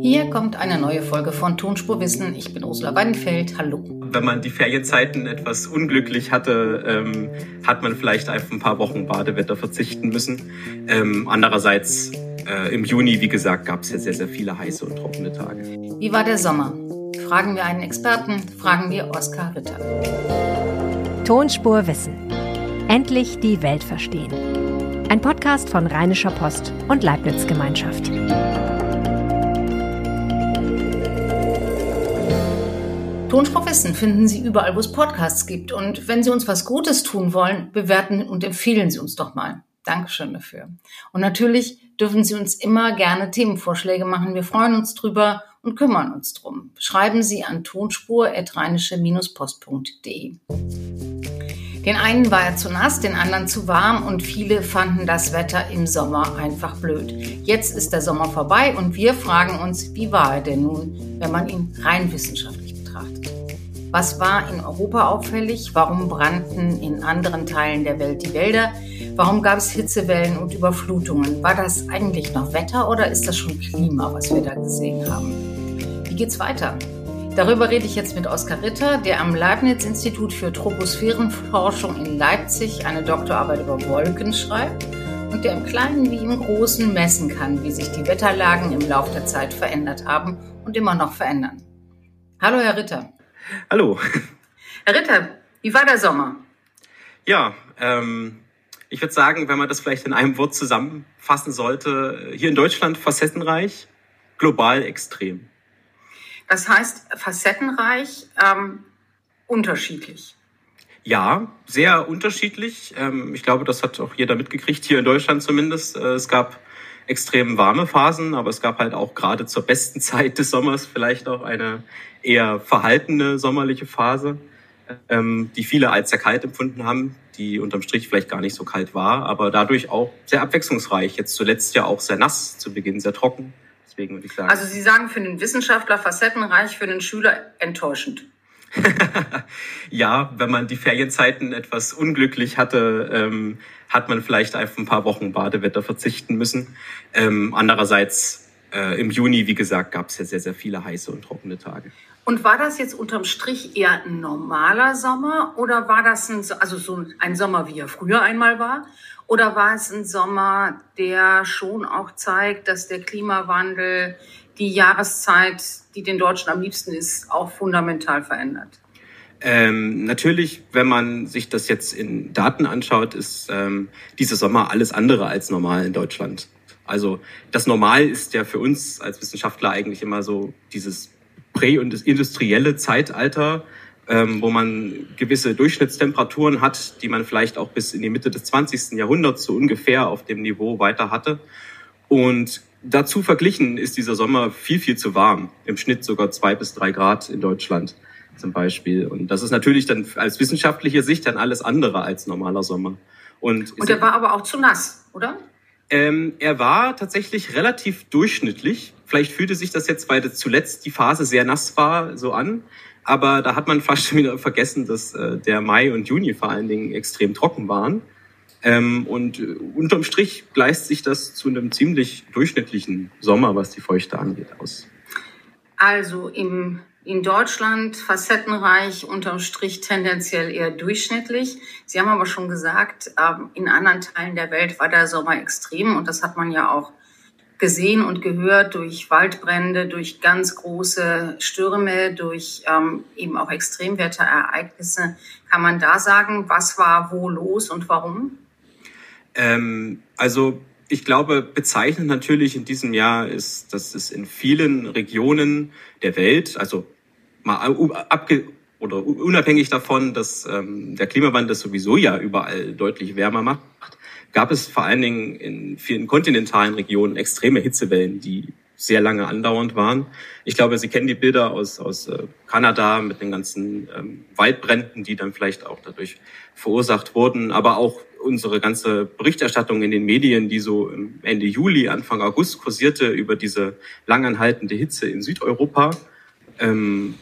Hier kommt eine neue Folge von Tonspurwissen. Ich bin Ursula Weidenfeld. Hallo. Wenn man die Ferienzeiten etwas unglücklich hatte, ähm, hat man vielleicht einfach ein paar Wochen Badewetter verzichten müssen. Ähm, andererseits äh, im Juni, wie gesagt, gab es ja sehr, sehr viele heiße und trockene Tage. Wie war der Sommer? Fragen wir einen Experten, fragen wir Oskar Ritter. Tonspurwissen. Endlich die Welt verstehen. Ein Podcast von Rheinischer Post und Leibniz Gemeinschaft. Tonspurwissen finden Sie überall, wo es Podcasts gibt. Und wenn Sie uns was Gutes tun wollen, bewerten und empfehlen Sie uns doch mal. Dankeschön dafür. Und natürlich dürfen Sie uns immer gerne Themenvorschläge machen. Wir freuen uns drüber und kümmern uns drum. Schreiben Sie an tonspur-post.de. Den einen war er zu nass, den anderen zu warm und viele fanden das Wetter im Sommer einfach blöd. Jetzt ist der Sommer vorbei und wir fragen uns, wie war er denn nun, wenn man ihn rein wissenschaftlich betrachtet? Was war in Europa auffällig? Warum brannten in anderen Teilen der Welt die Wälder? Warum gab es Hitzewellen und Überflutungen? War das eigentlich noch Wetter oder ist das schon Klima, was wir da gesehen haben? Wie geht's weiter? Darüber rede ich jetzt mit Oskar Ritter, der am Leibniz-Institut für Troposphärenforschung in Leipzig eine Doktorarbeit über Wolken schreibt und der im Kleinen wie im Großen messen kann, wie sich die Wetterlagen im Laufe der Zeit verändert haben und immer noch verändern. Hallo, Herr Ritter. Hallo. Herr Ritter, wie war der Sommer? Ja, ähm, ich würde sagen, wenn man das vielleicht in einem Wort zusammenfassen sollte, hier in Deutschland facettenreich, global extrem. Das heißt facettenreich, ähm, unterschiedlich. Ja, sehr unterschiedlich. Ähm, ich glaube, das hat auch jeder mitgekriegt, hier in Deutschland zumindest. Äh, es gab extrem warme Phasen, aber es gab halt auch gerade zur besten Zeit des Sommers vielleicht auch eine eher verhaltene sommerliche Phase, ähm, die viele als sehr kalt empfunden haben, die unterm Strich vielleicht gar nicht so kalt war, aber dadurch auch sehr abwechslungsreich. Jetzt zuletzt ja auch sehr nass, zu Beginn sehr trocken. Deswegen würde ich sagen. Also Sie sagen für den Wissenschaftler facettenreich, für den Schüler enttäuschend. ja, wenn man die Ferienzeiten etwas unglücklich hatte, ähm, hat man vielleicht einfach ein paar Wochen Badewetter verzichten müssen. Ähm, andererseits äh, im Juni, wie gesagt, gab es ja sehr, sehr viele heiße und trockene Tage. Und war das jetzt unterm Strich eher ein normaler Sommer oder war das ein, also so ein Sommer, wie er früher einmal war? Oder war es ein Sommer, der schon auch zeigt, dass der Klimawandel die Jahreszeit, die den Deutschen am liebsten ist, auch fundamental verändert? Ähm, natürlich, wenn man sich das jetzt in Daten anschaut, ist ähm, dieser Sommer alles andere als normal in Deutschland. Also das Normal ist ja für uns als Wissenschaftler eigentlich immer so dieses prä- und industrielle Zeitalter, ähm, wo man gewisse Durchschnittstemperaturen hat, die man vielleicht auch bis in die Mitte des 20. Jahrhunderts so ungefähr auf dem Niveau weiter hatte. Und dazu verglichen ist dieser Sommer viel, viel zu warm. Im Schnitt sogar zwei bis drei Grad in Deutschland zum Beispiel. Und das ist natürlich dann als wissenschaftliche Sicht dann alles andere als normaler Sommer. Und, Und er war aber auch zu nass, oder? Ähm, er war tatsächlich relativ durchschnittlich. Vielleicht fühlte sich das jetzt, weil zuletzt die Phase sehr nass war, so an. Aber da hat man fast schon wieder vergessen, dass äh, der Mai und Juni vor allen Dingen extrem trocken waren. Ähm, und äh, unterm Strich gleicht sich das zu einem ziemlich durchschnittlichen Sommer, was die Feuchte angeht, aus. Also im in Deutschland facettenreich, unterm Strich tendenziell eher durchschnittlich. Sie haben aber schon gesagt, ähm, in anderen Teilen der Welt war der Sommer extrem und das hat man ja auch gesehen und gehört durch Waldbrände, durch ganz große Stürme, durch ähm, eben auch Extremwetterereignisse. Kann man da sagen, was war wo los und warum? Ähm, also ich glaube, bezeichnend natürlich in diesem Jahr ist, dass es in vielen Regionen der Welt, also mal abge oder unabhängig davon, dass ähm, der Klimawandel sowieso ja überall deutlich wärmer macht, gab es vor allen Dingen in vielen kontinentalen Regionen extreme Hitzewellen, die sehr lange andauernd waren. Ich glaube, Sie kennen die Bilder aus, aus äh, Kanada mit den ganzen ähm, Waldbränden, die dann vielleicht auch dadurch verursacht wurden, aber auch unsere ganze Berichterstattung in den Medien, die so Ende Juli, Anfang August kursierte über diese langanhaltende Hitze in Südeuropa. Ähm,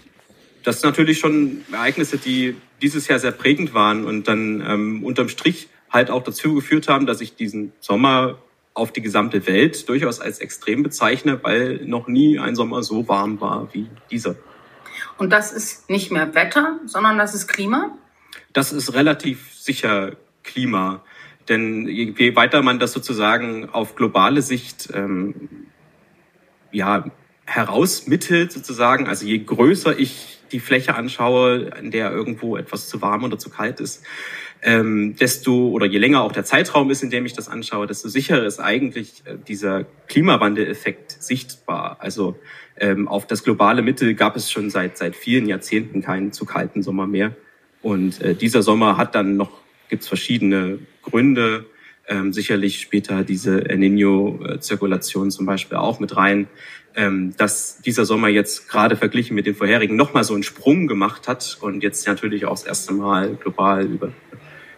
das sind natürlich schon Ereignisse, die dieses Jahr sehr prägend waren und dann ähm, unterm Strich halt auch dazu geführt haben, dass ich diesen Sommer auf die gesamte Welt durchaus als extrem bezeichne, weil noch nie ein Sommer so warm war wie dieser. Und das ist nicht mehr Wetter, sondern das ist Klima? Das ist relativ sicher Klima. Denn je weiter man das sozusagen auf globale Sicht ähm, ja, herausmittelt sozusagen, also je größer ich die Fläche anschaue, in der irgendwo etwas zu warm oder zu kalt ist, ähm, desto oder je länger auch der Zeitraum ist, in dem ich das anschaue, desto sicherer ist eigentlich äh, dieser Klimawandeleffekt sichtbar. Also ähm, auf das globale Mittel gab es schon seit seit vielen Jahrzehnten keinen zu kalten Sommer mehr. Und äh, dieser Sommer hat dann noch gibt es verschiedene Gründe. Ähm, sicherlich später diese El Nino-Zirkulation zum Beispiel auch mit rein, ähm, dass dieser Sommer jetzt gerade verglichen mit den vorherigen nochmal so einen Sprung gemacht hat und jetzt natürlich auch das erste Mal global über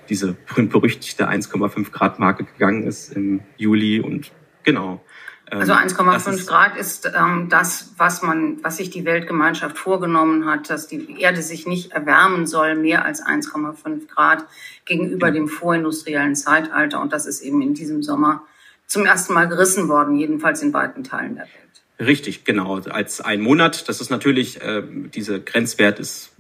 diese berüchtigte 1,5 Grad Marke gegangen ist im Juli und genau. Also 1,5 ähm, Grad ist ähm, das, was man, was sich die Weltgemeinschaft vorgenommen hat, dass die Erde sich nicht erwärmen soll, mehr als 1,5 Grad gegenüber dem vorindustriellen Zeitalter. Und das ist eben in diesem Sommer zum ersten Mal gerissen worden, jedenfalls in weiten Teilen der Welt. Richtig, genau. Als ein Monat. Das ist natürlich, äh, dieser Grenzwert ist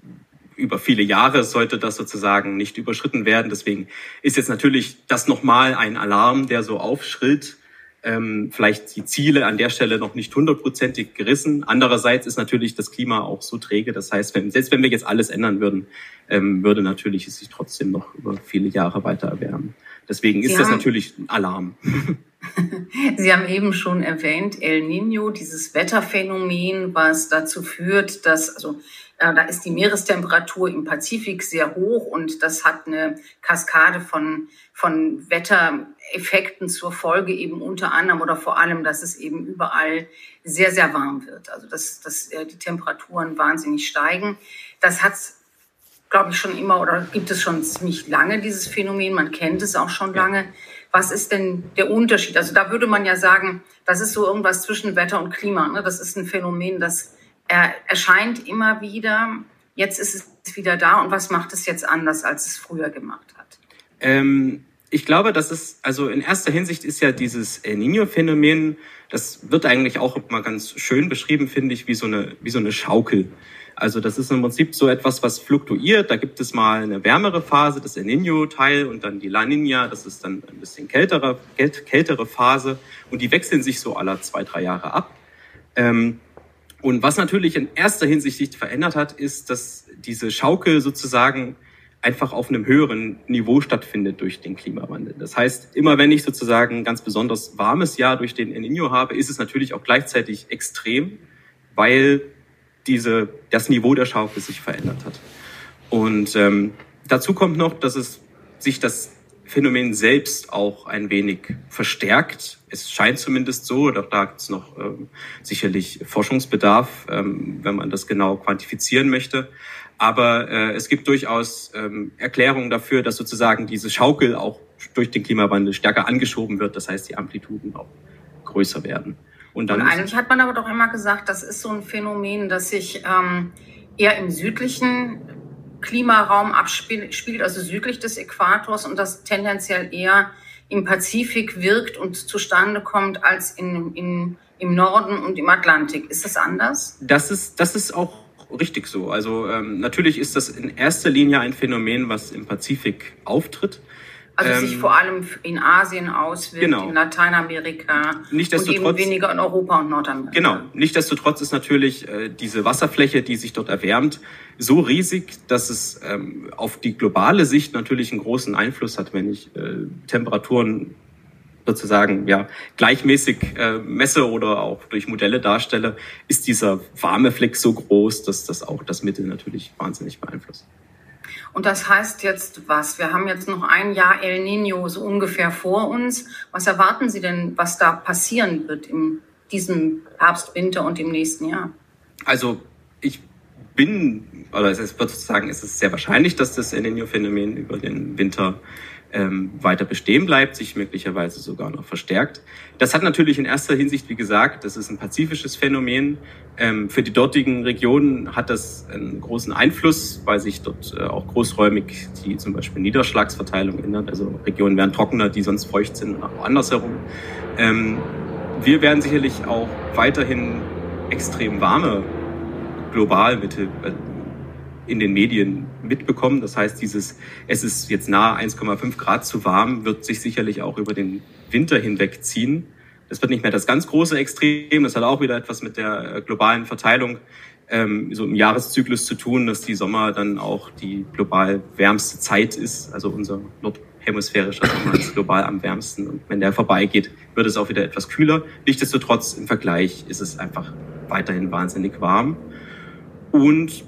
über viele Jahre sollte das sozusagen nicht überschritten werden. Deswegen ist jetzt natürlich das nochmal ein Alarm, der so aufschrillt ähm, vielleicht die Ziele an der Stelle noch nicht hundertprozentig gerissen. Andererseits ist natürlich das Klima auch so träge. Das heißt, wenn, selbst wenn wir jetzt alles ändern würden, ähm, würde natürlich es sich trotzdem noch über viele Jahre weiter erwärmen. Deswegen ist das natürlich ein Alarm. Sie haben eben schon erwähnt, El Nino, dieses Wetterphänomen, was dazu führt, dass, also äh, da ist die Meerestemperatur im Pazifik sehr hoch und das hat eine Kaskade von, von Wettereffekten zur Folge eben unter anderem oder vor allem, dass es eben überall sehr, sehr warm wird. Also dass, dass äh, die Temperaturen wahnsinnig steigen. Das hat glaube ich, schon immer oder gibt es schon ziemlich lange, dieses Phänomen. Man kennt es auch schon lange. Was ist denn der Unterschied? Also da würde man ja sagen, das ist so irgendwas zwischen Wetter und Klima. Ne? Das ist ein Phänomen, das er erscheint immer wieder. Jetzt ist es wieder da. Und was macht es jetzt anders, als es früher gemacht hat? Ähm, ich glaube, das ist, also in erster Hinsicht ist ja dieses El Nino-Phänomen, das wird eigentlich auch mal ganz schön beschrieben, finde ich, wie so eine, wie so eine Schaukel. Also das ist im Prinzip so etwas, was fluktuiert. Da gibt es mal eine wärmere Phase, das El Niño-Teil, und dann die La Niña, das ist dann ein bisschen kältere, kältere Phase. Und die wechseln sich so alle zwei, drei Jahre ab. Ähm, und was natürlich in erster Hinsicht sich verändert hat, ist, dass diese Schaukel sozusagen einfach auf einem höheren Niveau stattfindet durch den Klimawandel. Das heißt, immer wenn ich sozusagen ein ganz besonders warmes Jahr durch den El Niño habe, ist es natürlich auch gleichzeitig extrem, weil diese, das Niveau der Schaukel sich verändert hat. Und ähm, dazu kommt noch, dass es sich das Phänomen selbst auch ein wenig verstärkt. Es scheint zumindest so, doch da gibt es noch ähm, sicherlich Forschungsbedarf, ähm, wenn man das genau quantifizieren möchte. Aber äh, es gibt durchaus ähm, Erklärungen dafür, dass sozusagen diese Schaukel auch durch den Klimawandel stärker angeschoben wird. Das heißt, die Amplituden auch größer werden. Und, dann Und eigentlich hat man aber doch immer gesagt, das ist so ein Phänomen, das sich ähm, eher im südlichen Klimaraum abspielt, also südlich des Äquators und das tendenziell eher im Pazifik wirkt und zustande kommt als in, in, im Norden und im Atlantik. Ist das anders? Das ist, das ist auch richtig so. Also ähm, natürlich ist das in erster Linie ein Phänomen, was im Pazifik auftritt. Also ähm, sich vor allem in Asien auswirkt, genau. in Lateinamerika und eben weniger in Europa und Nordamerika. Genau. Nichtsdestotrotz ist natürlich äh, diese Wasserfläche, die sich dort erwärmt, so riesig, dass es ähm, auf die globale Sicht natürlich einen großen Einfluss hat, wenn ich äh, Temperaturen sozusagen ja gleichmäßig äh, messe oder auch durch Modelle darstelle, ist dieser warme Fleck so groß, dass das auch das Mittel natürlich wahnsinnig beeinflusst. Und das heißt jetzt was? Wir haben jetzt noch ein Jahr El Nino so ungefähr vor uns. Was erwarten Sie denn, was da passieren wird in diesem Herbst, Winter und im nächsten Jahr? Also ich bin, oder es wird sozusagen, es ist sehr wahrscheinlich, dass das El Nino-Phänomen über den Winter ähm, weiter bestehen bleibt, sich möglicherweise sogar noch verstärkt. Das hat natürlich in erster Hinsicht, wie gesagt, das ist ein pazifisches Phänomen. Ähm, für die dortigen Regionen hat das einen großen Einfluss, weil sich dort äh, auch großräumig die zum Beispiel Niederschlagsverteilung ändert. Also Regionen werden trockener, die sonst feucht sind, und auch andersherum. Ähm, wir werden sicherlich auch weiterhin extrem warme global mit, äh, in den Medien mitbekommen. Das heißt, dieses, es ist jetzt nahe 1,5 Grad zu warm, wird sich sicherlich auch über den Winter hinweg ziehen. Das wird nicht mehr das ganz große Extrem. Das hat auch wieder etwas mit der äh, globalen Verteilung ähm, so im Jahreszyklus zu tun, dass die Sommer dann auch die global wärmste Zeit ist. Also unser nordhemisphärischer Sommer ist global am wärmsten. Und wenn der vorbeigeht, wird es auch wieder etwas kühler. Nichtsdestotrotz im Vergleich ist es einfach weiterhin wahnsinnig warm. Und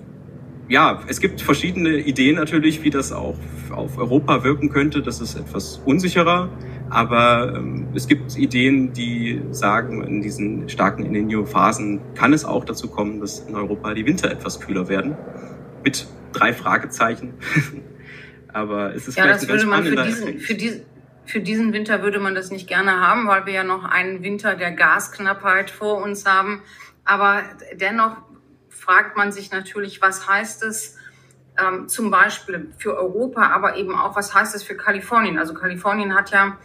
ja, es gibt verschiedene Ideen natürlich, wie das auch auf Europa wirken könnte. Das ist etwas unsicherer. Aber ähm, es gibt Ideen, die sagen, in diesen starken El Niño-Phasen kann es auch dazu kommen, dass in Europa die Winter etwas kühler werden. Mit drei Fragezeichen. Aber es ist ja, vielleicht das würde man für diesen, für, diesen, für diesen Winter würde man das nicht gerne haben, weil wir ja noch einen Winter der Gasknappheit vor uns haben. Aber dennoch fragt man sich natürlich, was heißt es ähm, zum Beispiel für Europa, aber eben auch, was heißt es für Kalifornien? Also Kalifornien hat ja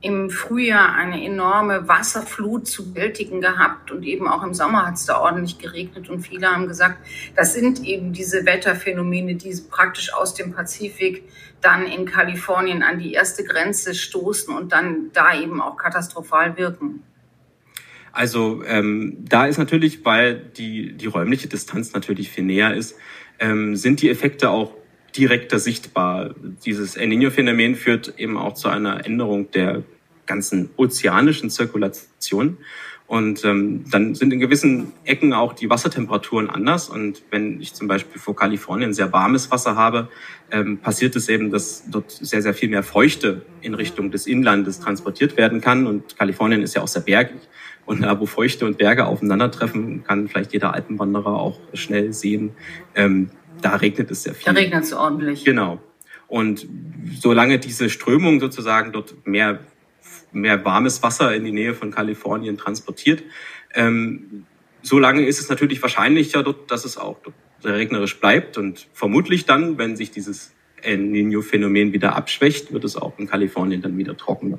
im Frühjahr eine enorme Wasserflut zu bewältigen gehabt und eben auch im Sommer hat es da ordentlich geregnet und viele haben gesagt, das sind eben diese Wetterphänomene, die praktisch aus dem Pazifik dann in Kalifornien an die erste Grenze stoßen und dann da eben auch katastrophal wirken. Also ähm, da ist natürlich, weil die, die räumliche Distanz natürlich viel näher ist, ähm, sind die Effekte auch direkter sichtbar. Dieses El Niño-Phänomen führt eben auch zu einer Änderung der ganzen ozeanischen Zirkulation. Und ähm, dann sind in gewissen Ecken auch die Wassertemperaturen anders. Und wenn ich zum Beispiel vor Kalifornien sehr warmes Wasser habe, ähm, passiert es eben, dass dort sehr, sehr viel mehr Feuchte in Richtung des Inlandes transportiert werden kann. Und Kalifornien ist ja auch sehr bergig. Und da, wo Feuchte und Berge aufeinandertreffen, kann vielleicht jeder Alpenwanderer auch schnell sehen, ähm, da regnet es sehr viel. Da regnet es ordentlich. Genau. Und solange diese Strömung sozusagen dort mehr, mehr warmes Wasser in die Nähe von Kalifornien transportiert, ähm, solange ist es natürlich wahrscheinlicher dort, dass es auch regnerisch bleibt. Und vermutlich dann, wenn sich dieses El Niño-Phänomen wieder abschwächt, wird es auch in Kalifornien dann wieder trockener.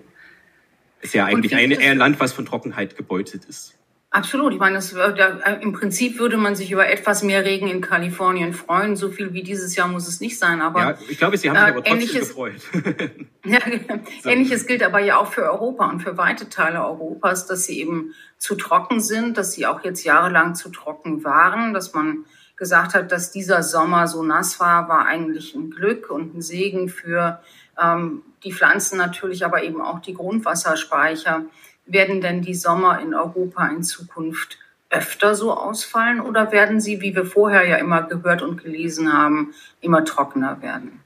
Ist ja eigentlich ein, ein Land, was von Trockenheit gebeutet ist. Absolut. Ich meine, das, äh, im Prinzip würde man sich über etwas mehr Regen in Kalifornien freuen. So viel wie dieses Jahr muss es nicht sein. Aber ja, ich glaube, Sie haben sich äh, aber trotzdem ähnliches, gefreut. ja, so. Ähnliches gilt aber ja auch für Europa und für weite Teile Europas, dass sie eben zu trocken sind, dass sie auch jetzt jahrelang zu trocken waren, dass man gesagt hat, dass dieser Sommer so nass war, war eigentlich ein Glück und ein Segen für die Pflanzen natürlich, aber eben auch die Grundwasserspeicher. Werden denn die Sommer in Europa in Zukunft öfter so ausfallen oder werden sie, wie wir vorher ja immer gehört und gelesen haben, immer trockener werden?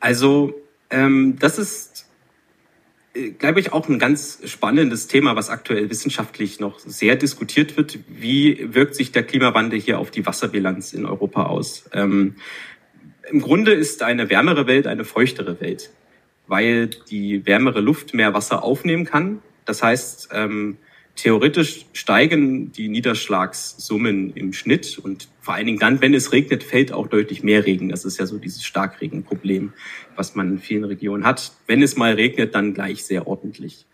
Also ähm, das ist, äh, glaube ich, auch ein ganz spannendes Thema, was aktuell wissenschaftlich noch sehr diskutiert wird. Wie wirkt sich der Klimawandel hier auf die Wasserbilanz in Europa aus? Ähm, Im Grunde ist eine wärmere Welt eine feuchtere Welt weil die wärmere Luft mehr Wasser aufnehmen kann. Das heißt, ähm, theoretisch steigen die Niederschlagssummen im Schnitt und vor allen Dingen dann, wenn es regnet, fällt auch deutlich mehr Regen. Das ist ja so dieses Starkregenproblem, was man in vielen Regionen hat. Wenn es mal regnet, dann gleich sehr ordentlich.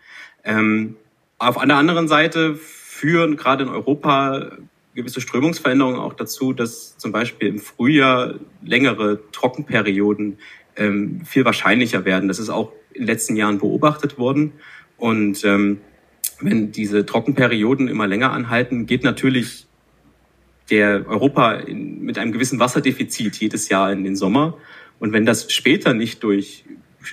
Ähm, auf einer anderen Seite führen gerade in Europa gewisse Strömungsveränderungen auch dazu, dass zum Beispiel im Frühjahr längere Trockenperioden ähm, viel wahrscheinlicher werden. Das ist auch in den letzten Jahren beobachtet worden. Und ähm, wenn diese Trockenperioden immer länger anhalten, geht natürlich der Europa in, mit einem gewissen Wasserdefizit jedes Jahr in den Sommer. Und wenn das später nicht durch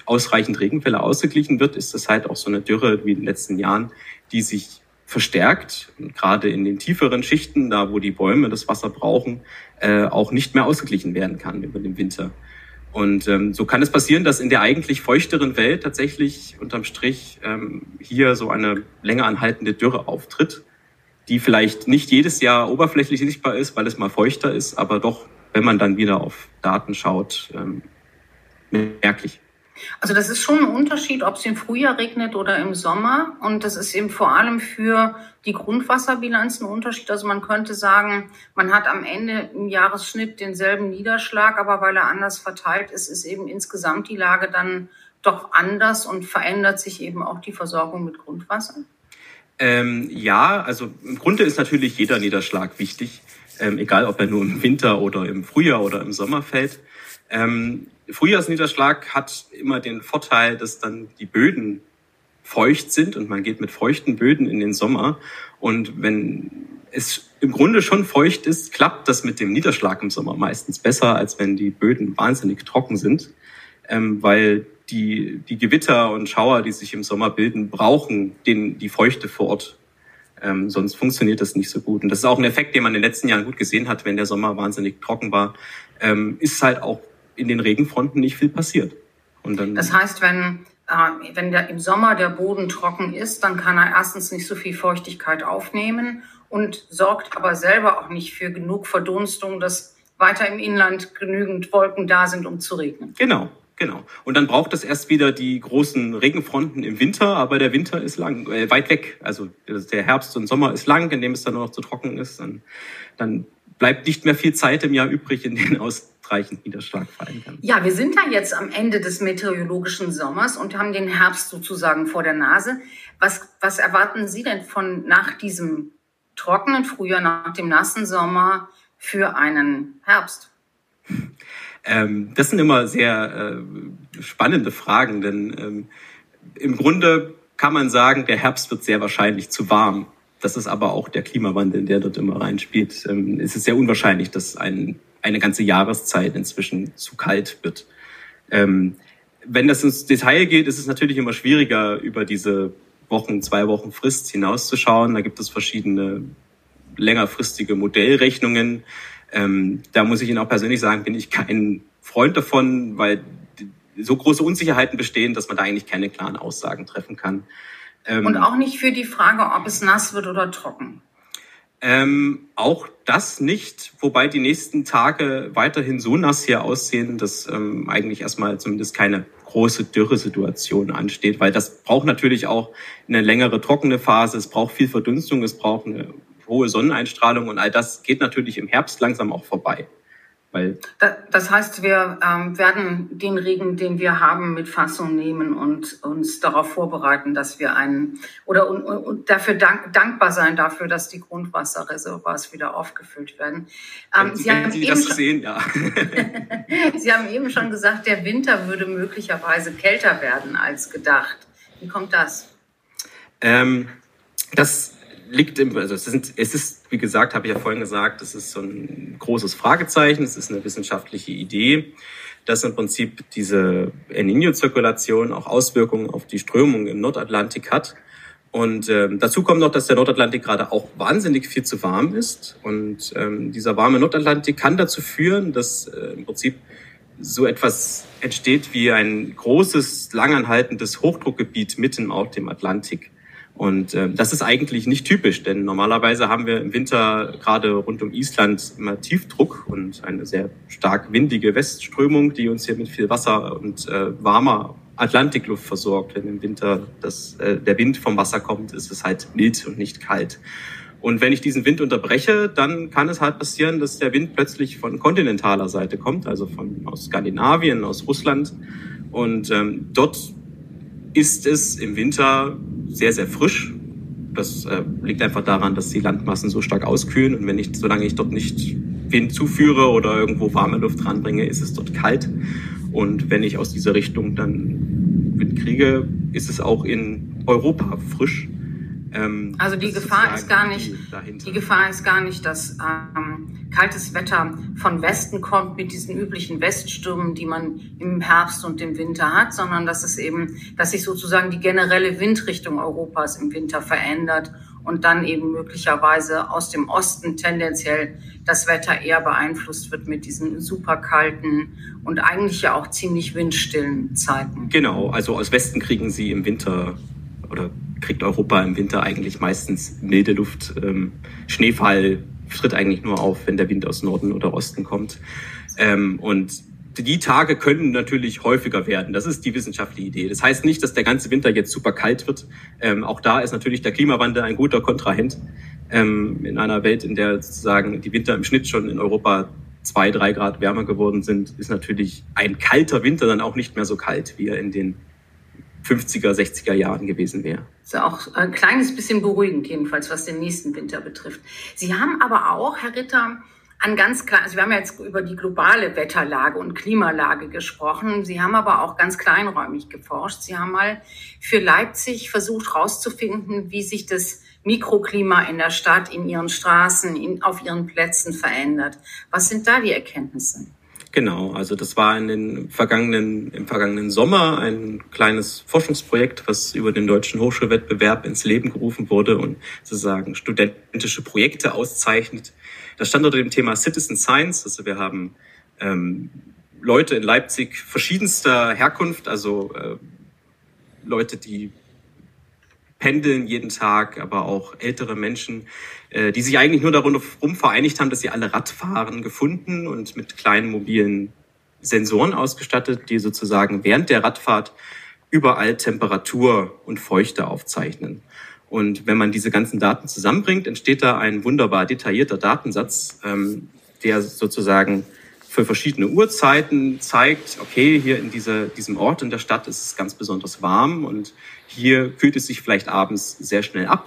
ausreichend Regenfälle ausgeglichen wird, ist das halt auch so eine Dürre wie in den letzten Jahren, die sich verstärkt, und gerade in den tieferen Schichten, da wo die Bäume das Wasser brauchen, äh, auch nicht mehr ausgeglichen werden kann über den Winter. Und ähm, so kann es passieren, dass in der eigentlich feuchteren Welt tatsächlich unterm Strich ähm, hier so eine länger anhaltende Dürre auftritt, die vielleicht nicht jedes Jahr oberflächlich sichtbar ist, weil es mal feuchter ist, aber doch, wenn man dann wieder auf Daten schaut, ähm, merklich. Also das ist schon ein Unterschied, ob es im Frühjahr regnet oder im Sommer. Und das ist eben vor allem für die Grundwasserbilanz ein Unterschied. Also man könnte sagen, man hat am Ende im Jahresschnitt denselben Niederschlag, aber weil er anders verteilt ist, ist eben insgesamt die Lage dann doch anders und verändert sich eben auch die Versorgung mit Grundwasser. Ähm, ja, also im Grunde ist natürlich jeder Niederschlag wichtig, ähm, egal ob er nur im Winter oder im Frühjahr oder im Sommer fällt. Ähm, Frühjahrsniederschlag hat immer den Vorteil, dass dann die Böden feucht sind und man geht mit feuchten Böden in den Sommer. Und wenn es im Grunde schon feucht ist, klappt das mit dem Niederschlag im Sommer meistens besser, als wenn die Böden wahnsinnig trocken sind, ähm, weil die, die Gewitter und Schauer, die sich im Sommer bilden, brauchen den, die Feuchte vor Ort. Ähm, sonst funktioniert das nicht so gut. Und das ist auch ein Effekt, den man in den letzten Jahren gut gesehen hat, wenn der Sommer wahnsinnig trocken war, ähm, ist halt auch in den Regenfronten nicht viel passiert. Und dann das heißt, wenn, äh, wenn der, im Sommer der Boden trocken ist, dann kann er erstens nicht so viel Feuchtigkeit aufnehmen und sorgt aber selber auch nicht für genug Verdunstung, dass weiter im Inland genügend Wolken da sind, um zu regnen. Genau, Genau. Und dann braucht es erst wieder die großen Regenfronten im Winter, aber der Winter ist lang, äh, weit weg. Also der Herbst und Sommer ist lang, in dem es dann nur noch zu trocken ist. Dann, dann bleibt nicht mehr viel Zeit im Jahr übrig, in aus ausreichend Niederschlag fallen kann. Ja, wir sind ja jetzt am Ende des meteorologischen Sommers und haben den Herbst sozusagen vor der Nase. Was, was erwarten Sie denn von nach diesem trockenen Frühjahr, nach dem nassen Sommer für einen Herbst? Ähm, das sind immer sehr äh, spannende Fragen, denn ähm, im Grunde kann man sagen, der Herbst wird sehr wahrscheinlich zu warm. Das ist aber auch der Klimawandel, der dort immer reinspielt. Ähm, es ist sehr unwahrscheinlich, dass ein eine ganze Jahreszeit inzwischen zu kalt wird. Ähm, wenn das ins Detail geht, ist es natürlich immer schwieriger, über diese Wochen, zwei Wochen Frist hinauszuschauen. Da gibt es verschiedene längerfristige Modellrechnungen. Ähm, da muss ich Ihnen auch persönlich sagen, bin ich kein Freund davon, weil so große Unsicherheiten bestehen, dass man da eigentlich keine klaren Aussagen treffen kann. Ähm, Und auch nicht für die Frage, ob es nass wird oder trocken. Ähm, auch das nicht, wobei die nächsten Tage weiterhin so nass hier aussehen, dass ähm, eigentlich erstmal zumindest keine große Dürresituation ansteht, weil das braucht natürlich auch eine längere trockene Phase, es braucht viel Verdunstung, es braucht eine hohe Sonneneinstrahlung und all das geht natürlich im Herbst langsam auch vorbei. Weil das heißt, wir ähm, werden den Regen, den wir haben, mit Fassung nehmen und uns darauf vorbereiten, dass wir einen oder und, und dafür dank, dankbar sein dafür, dass die Grundwasserreservoirs wieder aufgefüllt werden. Ähm, Sie, haben Sie das schon, sehen, ja. Sie haben eben schon gesagt, der Winter würde möglicherweise kälter werden als gedacht. Wie kommt das? Ähm, das liegt im, also es, sind, es ist, wie gesagt, habe ich ja vorhin gesagt, es ist so ein großes Fragezeichen, es ist eine wissenschaftliche Idee, dass im Prinzip diese El Niño-Zirkulation auch Auswirkungen auf die Strömung im Nordatlantik hat. Und ähm, dazu kommt noch, dass der Nordatlantik gerade auch wahnsinnig viel zu warm ist. Und ähm, dieser warme Nordatlantik kann dazu führen, dass äh, im Prinzip so etwas entsteht wie ein großes, langanhaltendes Hochdruckgebiet mitten auf dem Atlantik. Und äh, das ist eigentlich nicht typisch, denn normalerweise haben wir im Winter gerade rund um Island immer Tiefdruck und eine sehr stark windige Westströmung, die uns hier mit viel Wasser und äh, warmer Atlantikluft versorgt. Wenn im Winter das, äh, der Wind vom Wasser kommt, ist es halt mild und nicht kalt. Und wenn ich diesen Wind unterbreche, dann kann es halt passieren, dass der Wind plötzlich von kontinentaler Seite kommt, also von aus Skandinavien, aus Russland. Und ähm, dort ist es im Winter sehr, sehr frisch. Das äh, liegt einfach daran, dass die Landmassen so stark auskühlen und wenn ich, solange ich dort nicht Wind zuführe oder irgendwo warme Luft ranbringe, ist es dort kalt. Und wenn ich aus dieser Richtung dann Wind kriege, ist es auch in Europa frisch. Ähm, also die Gefahr ist gar nicht, die Gefahr ist gar nicht, dass ähm, kaltes Wetter von Westen kommt mit diesen üblichen Weststürmen, die man im Herbst und im Winter hat, sondern dass es eben, dass sich sozusagen die generelle Windrichtung Europas im Winter verändert und dann eben möglicherweise aus dem Osten tendenziell das Wetter eher beeinflusst wird mit diesen super kalten und eigentlich ja auch ziemlich windstillen Zeiten. Genau, also aus Westen kriegen sie im Winter oder kriegt Europa im Winter eigentlich meistens milde Luft. Ähm, Schneefall tritt eigentlich nur auf, wenn der Wind aus Norden oder Osten kommt. Ähm, und die Tage können natürlich häufiger werden. Das ist die wissenschaftliche Idee. Das heißt nicht, dass der ganze Winter jetzt super kalt wird. Ähm, auch da ist natürlich der Klimawandel ein guter Kontrahent. Ähm, in einer Welt, in der sozusagen die Winter im Schnitt schon in Europa zwei, drei Grad wärmer geworden sind, ist natürlich ein kalter Winter dann auch nicht mehr so kalt, wie er in den 50er, 60er Jahren gewesen wäre. Ist ja auch ein kleines bisschen beruhigend, jedenfalls, was den nächsten Winter betrifft. Sie haben aber auch, Herr Ritter, an ganz klar, also wir haben jetzt über die globale Wetterlage und Klimalage gesprochen. Sie haben aber auch ganz kleinräumig geforscht. Sie haben mal für Leipzig versucht herauszufinden, wie sich das Mikroklima in der Stadt, in ihren Straßen, in, auf ihren Plätzen verändert. Was sind da die Erkenntnisse? Genau, also das war in den vergangenen, im vergangenen Sommer ein kleines Forschungsprojekt, was über den deutschen Hochschulwettbewerb ins Leben gerufen wurde und sozusagen studentische Projekte auszeichnet das stand unter dem Thema Citizen Science. Also wir haben ähm, Leute in Leipzig verschiedenster Herkunft, also äh, Leute, die pendeln jeden Tag, aber auch ältere Menschen, äh, die sich eigentlich nur darum vereinigt haben, dass sie alle Radfahren gefunden und mit kleinen mobilen Sensoren ausgestattet, die sozusagen während der Radfahrt überall Temperatur und Feuchte aufzeichnen. Und wenn man diese ganzen Daten zusammenbringt, entsteht da ein wunderbar detaillierter Datensatz, ähm, der sozusagen für verschiedene Uhrzeiten zeigt, okay, hier in dieser, diesem Ort in der Stadt ist es ganz besonders warm und hier kühlt es sich vielleicht abends sehr schnell ab.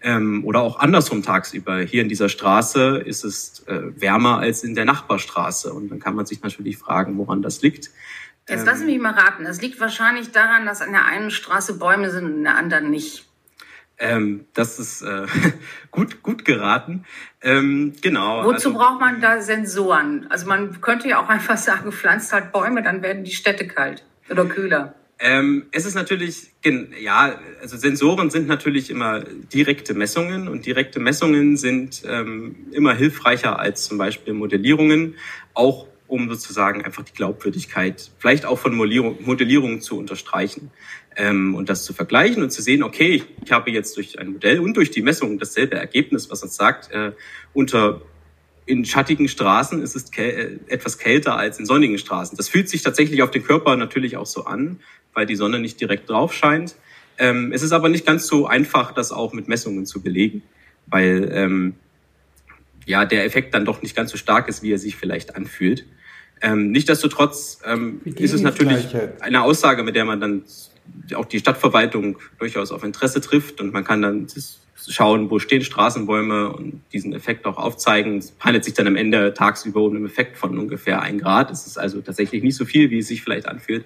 Ähm, oder auch andersrum tagsüber. Hier in dieser Straße ist es äh, wärmer als in der Nachbarstraße. Und dann kann man sich natürlich fragen, woran das liegt. Jetzt lassen Sie mich mal raten. Das liegt wahrscheinlich daran, dass an der einen Straße Bäume sind und in der anderen nicht. Ähm, das ist äh, gut, gut geraten. Ähm, genau. Wozu also, braucht man da Sensoren? Also man könnte ja auch einfach sagen, pflanzt halt Bäume, dann werden die Städte kalt oder kühler. Ähm, es ist natürlich, ja, also Sensoren sind natürlich immer direkte Messungen und direkte Messungen sind ähm, immer hilfreicher als zum Beispiel Modellierungen, auch um sozusagen einfach die Glaubwürdigkeit vielleicht auch von Modellierung, Modellierungen zu unterstreichen ähm, und das zu vergleichen und zu sehen, okay, ich habe jetzt durch ein Modell und durch die Messung dasselbe Ergebnis, was uns sagt, äh, unter in schattigen Straßen ist es käl äh, etwas kälter als in sonnigen Straßen. Das fühlt sich tatsächlich auf den Körper natürlich auch so an, weil die Sonne nicht direkt drauf scheint. Ähm, es ist aber nicht ganz so einfach, das auch mit Messungen zu belegen, weil ähm, ja der Effekt dann doch nicht ganz so stark ist, wie er sich vielleicht anfühlt. Ähm, Nichtsdestotrotz ähm, ist es natürlich eine Aussage, mit der man dann auch die Stadtverwaltung durchaus auf Interesse trifft und man kann dann schauen, wo stehen Straßenbäume und diesen Effekt auch aufzeigen. Es handelt sich dann am Ende tagsüber um einen Effekt von ungefähr ein Grad. Es ist also tatsächlich nicht so viel, wie es sich vielleicht anfühlt.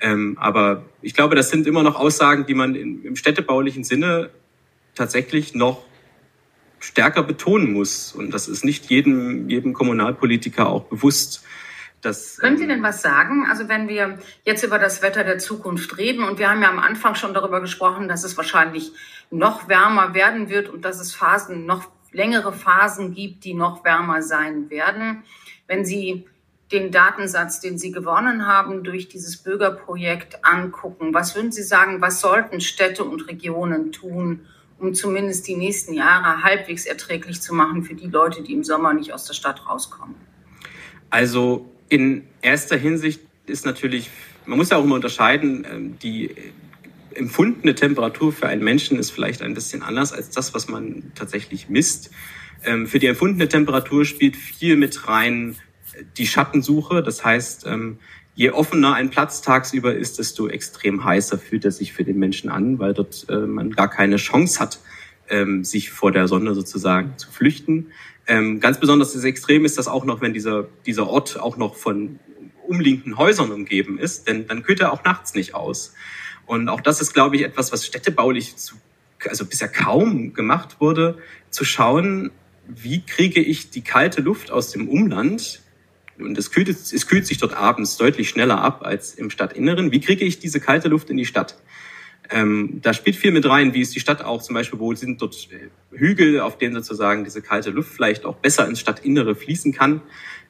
Ähm, aber ich glaube, das sind immer noch Aussagen, die man in, im städtebaulichen Sinne tatsächlich noch stärker betonen muss. Und das ist nicht jedem, jedem Kommunalpolitiker auch bewusst. Das, Können Sie ähm, denn was sagen? Also wenn wir jetzt über das Wetter der Zukunft reden und wir haben ja am Anfang schon darüber gesprochen, dass es wahrscheinlich noch wärmer werden wird und dass es Phasen, noch längere Phasen gibt, die noch wärmer sein werden. Wenn Sie den Datensatz, den Sie gewonnen haben durch dieses Bürgerprojekt angucken, was würden Sie sagen, was sollten Städte und Regionen tun, um zumindest die nächsten Jahre halbwegs erträglich zu machen für die Leute, die im Sommer nicht aus der Stadt rauskommen? Also in erster Hinsicht ist natürlich, man muss ja auch immer unterscheiden, ähm, die empfundene Temperatur für einen Menschen ist vielleicht ein bisschen anders als das, was man tatsächlich misst. Ähm, für die empfundene Temperatur spielt viel mit rein äh, die Schattensuche. Das heißt, ähm, je offener ein Platz tagsüber ist, desto extrem heißer fühlt er sich für den Menschen an, weil dort äh, man gar keine Chance hat, sich vor der Sonne sozusagen zu flüchten. Ähm, ganz besonders das Extrem ist das auch noch, wenn dieser, dieser Ort auch noch von umliegenden Häusern umgeben ist, denn dann kühlt er auch nachts nicht aus. Und auch das ist, glaube ich, etwas, was städtebaulich zu, also bisher kaum gemacht wurde, zu schauen, wie kriege ich die kalte Luft aus dem Umland und es kühlt, es kühlt sich dort abends deutlich schneller ab als im Stadtinneren. Wie kriege ich diese kalte Luft in die Stadt? Ähm, da spielt viel mit rein, wie ist die Stadt auch zum Beispiel, wo sind dort äh, Hügel, auf denen sozusagen diese kalte Luft vielleicht auch besser ins Stadtinnere fließen kann.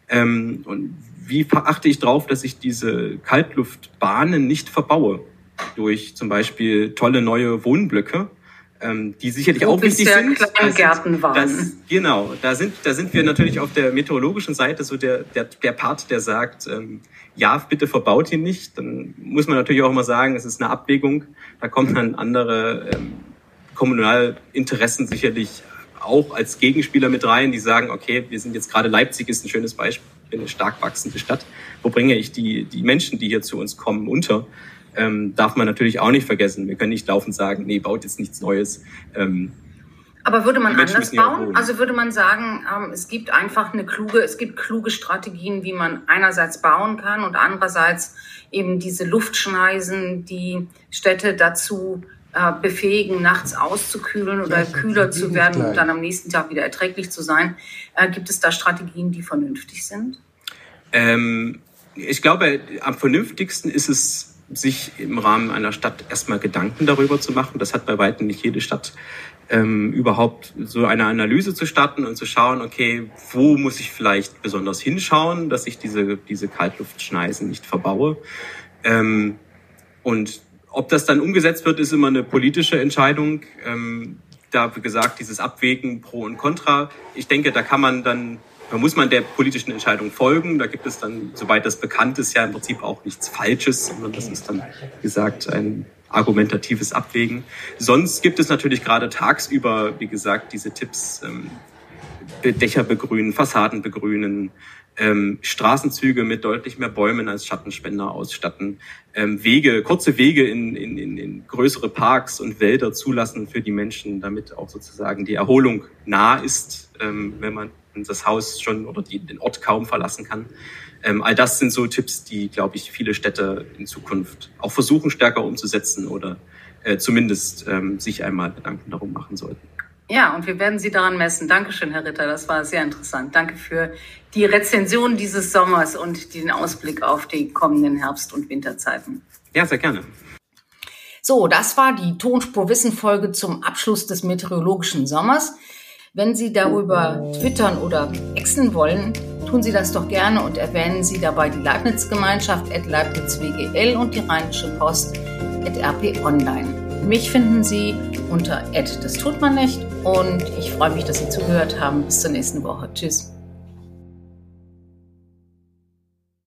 Ähm, und wie achte ich darauf, dass ich diese Kaltluftbahnen nicht verbaue durch zum Beispiel tolle neue Wohnblöcke, ähm, die sicherlich Wo auch wichtig sind. Kleingärten waren. Das, genau, da sind, da sind wir natürlich auf der meteorologischen Seite so der, der, der Part, der sagt, ähm, ja, bitte verbaut ihn nicht. Dann muss man natürlich auch immer sagen, es ist eine Abwägung. Da kommen dann andere ähm, Kommunalinteressen sicherlich auch als Gegenspieler mit rein, die sagen, okay, wir sind jetzt gerade Leipzig ist ein schönes Beispiel, eine stark wachsende Stadt. Wo bringe ich die, die Menschen, die hier zu uns kommen, unter? Ähm, darf man natürlich auch nicht vergessen. Wir können nicht laufend sagen, nee, baut jetzt nichts Neues. Ähm, aber würde man anders bauen? Also würde man sagen, ähm, es gibt einfach eine kluge, es gibt kluge Strategien, wie man einerseits bauen kann und andererseits eben diese Luftschneisen, die Städte dazu äh, befähigen, nachts auszukühlen oder ja, kühler zu werden und dann am nächsten Tag wieder erträglich zu sein. Äh, gibt es da Strategien, die vernünftig sind? Ähm, ich glaube, am vernünftigsten ist es sich im Rahmen einer Stadt erstmal Gedanken darüber zu machen. Das hat bei weitem nicht jede Stadt ähm, überhaupt so eine Analyse zu starten und zu schauen, okay, wo muss ich vielleicht besonders hinschauen, dass ich diese, diese Kaltluftschneisen nicht verbaue. Ähm, und ob das dann umgesetzt wird, ist immer eine politische Entscheidung. Ähm, da, wie gesagt, dieses Abwägen pro und contra. Ich denke, da kann man dann da muss man der politischen Entscheidung folgen. Da gibt es dann, soweit das bekannt ist, ja im Prinzip auch nichts Falsches, sondern das ist dann, wie gesagt, ein argumentatives Abwägen. Sonst gibt es natürlich gerade tagsüber, wie gesagt, diese Tipps, ähm, Dächer begrünen, Fassaden begrünen, ähm, Straßenzüge mit deutlich mehr Bäumen als Schattenspender ausstatten, ähm, Wege, kurze Wege in, in, in, größere Parks und Wälder zulassen für die Menschen, damit auch sozusagen die Erholung nah ist, ähm, wenn man das Haus schon oder die, den Ort kaum verlassen kann. Ähm, all das sind so Tipps, die, glaube ich, viele Städte in Zukunft auch versuchen stärker umzusetzen oder äh, zumindest ähm, sich einmal Gedanken darum machen sollten. Ja, und wir werden Sie daran messen. Dankeschön, Herr Ritter. Das war sehr interessant. Danke für die Rezension dieses Sommers und den Ausblick auf die kommenden Herbst- und Winterzeiten. Ja, sehr gerne. So, das war die Tonspur-Wissen-Folge zum Abschluss des meteorologischen Sommers. Wenn Sie darüber twittern oder exen wollen, tun Sie das doch gerne und erwähnen Sie dabei die Leibniz-Gemeinschaft at Leibniz WGL und die Rheinische Post at RP Online. Mich finden Sie unter at das tut man nicht und ich freue mich, dass Sie zugehört haben. Bis zur nächsten Woche. Tschüss.